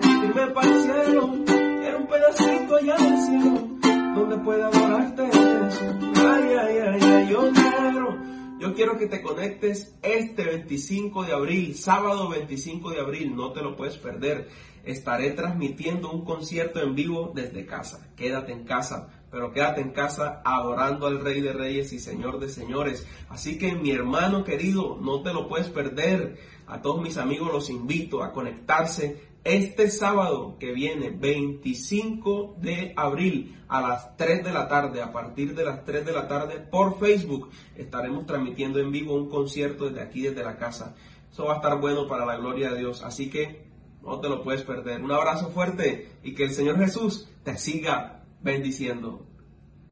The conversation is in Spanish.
no sirve para un pedacito allá donde adorarte. Ay, ay, ay, ay, yo quiero, yo quiero que te conectes este 25 de abril, sábado 25 de abril, no te lo puedes perder. Estaré transmitiendo un concierto en vivo desde casa. Quédate en casa, pero quédate en casa adorando al Rey de Reyes y Señor de Señores. Así que mi hermano querido, no te lo puedes perder. A todos mis amigos los invito a conectarse este sábado que viene, 25 de abril, a las 3 de la tarde, a partir de las 3 de la tarde, por Facebook, estaremos transmitiendo en vivo un concierto desde aquí, desde la casa. Eso va a estar bueno para la gloria de Dios, así que no te lo puedes perder. Un abrazo fuerte y que el Señor Jesús te siga bendiciendo.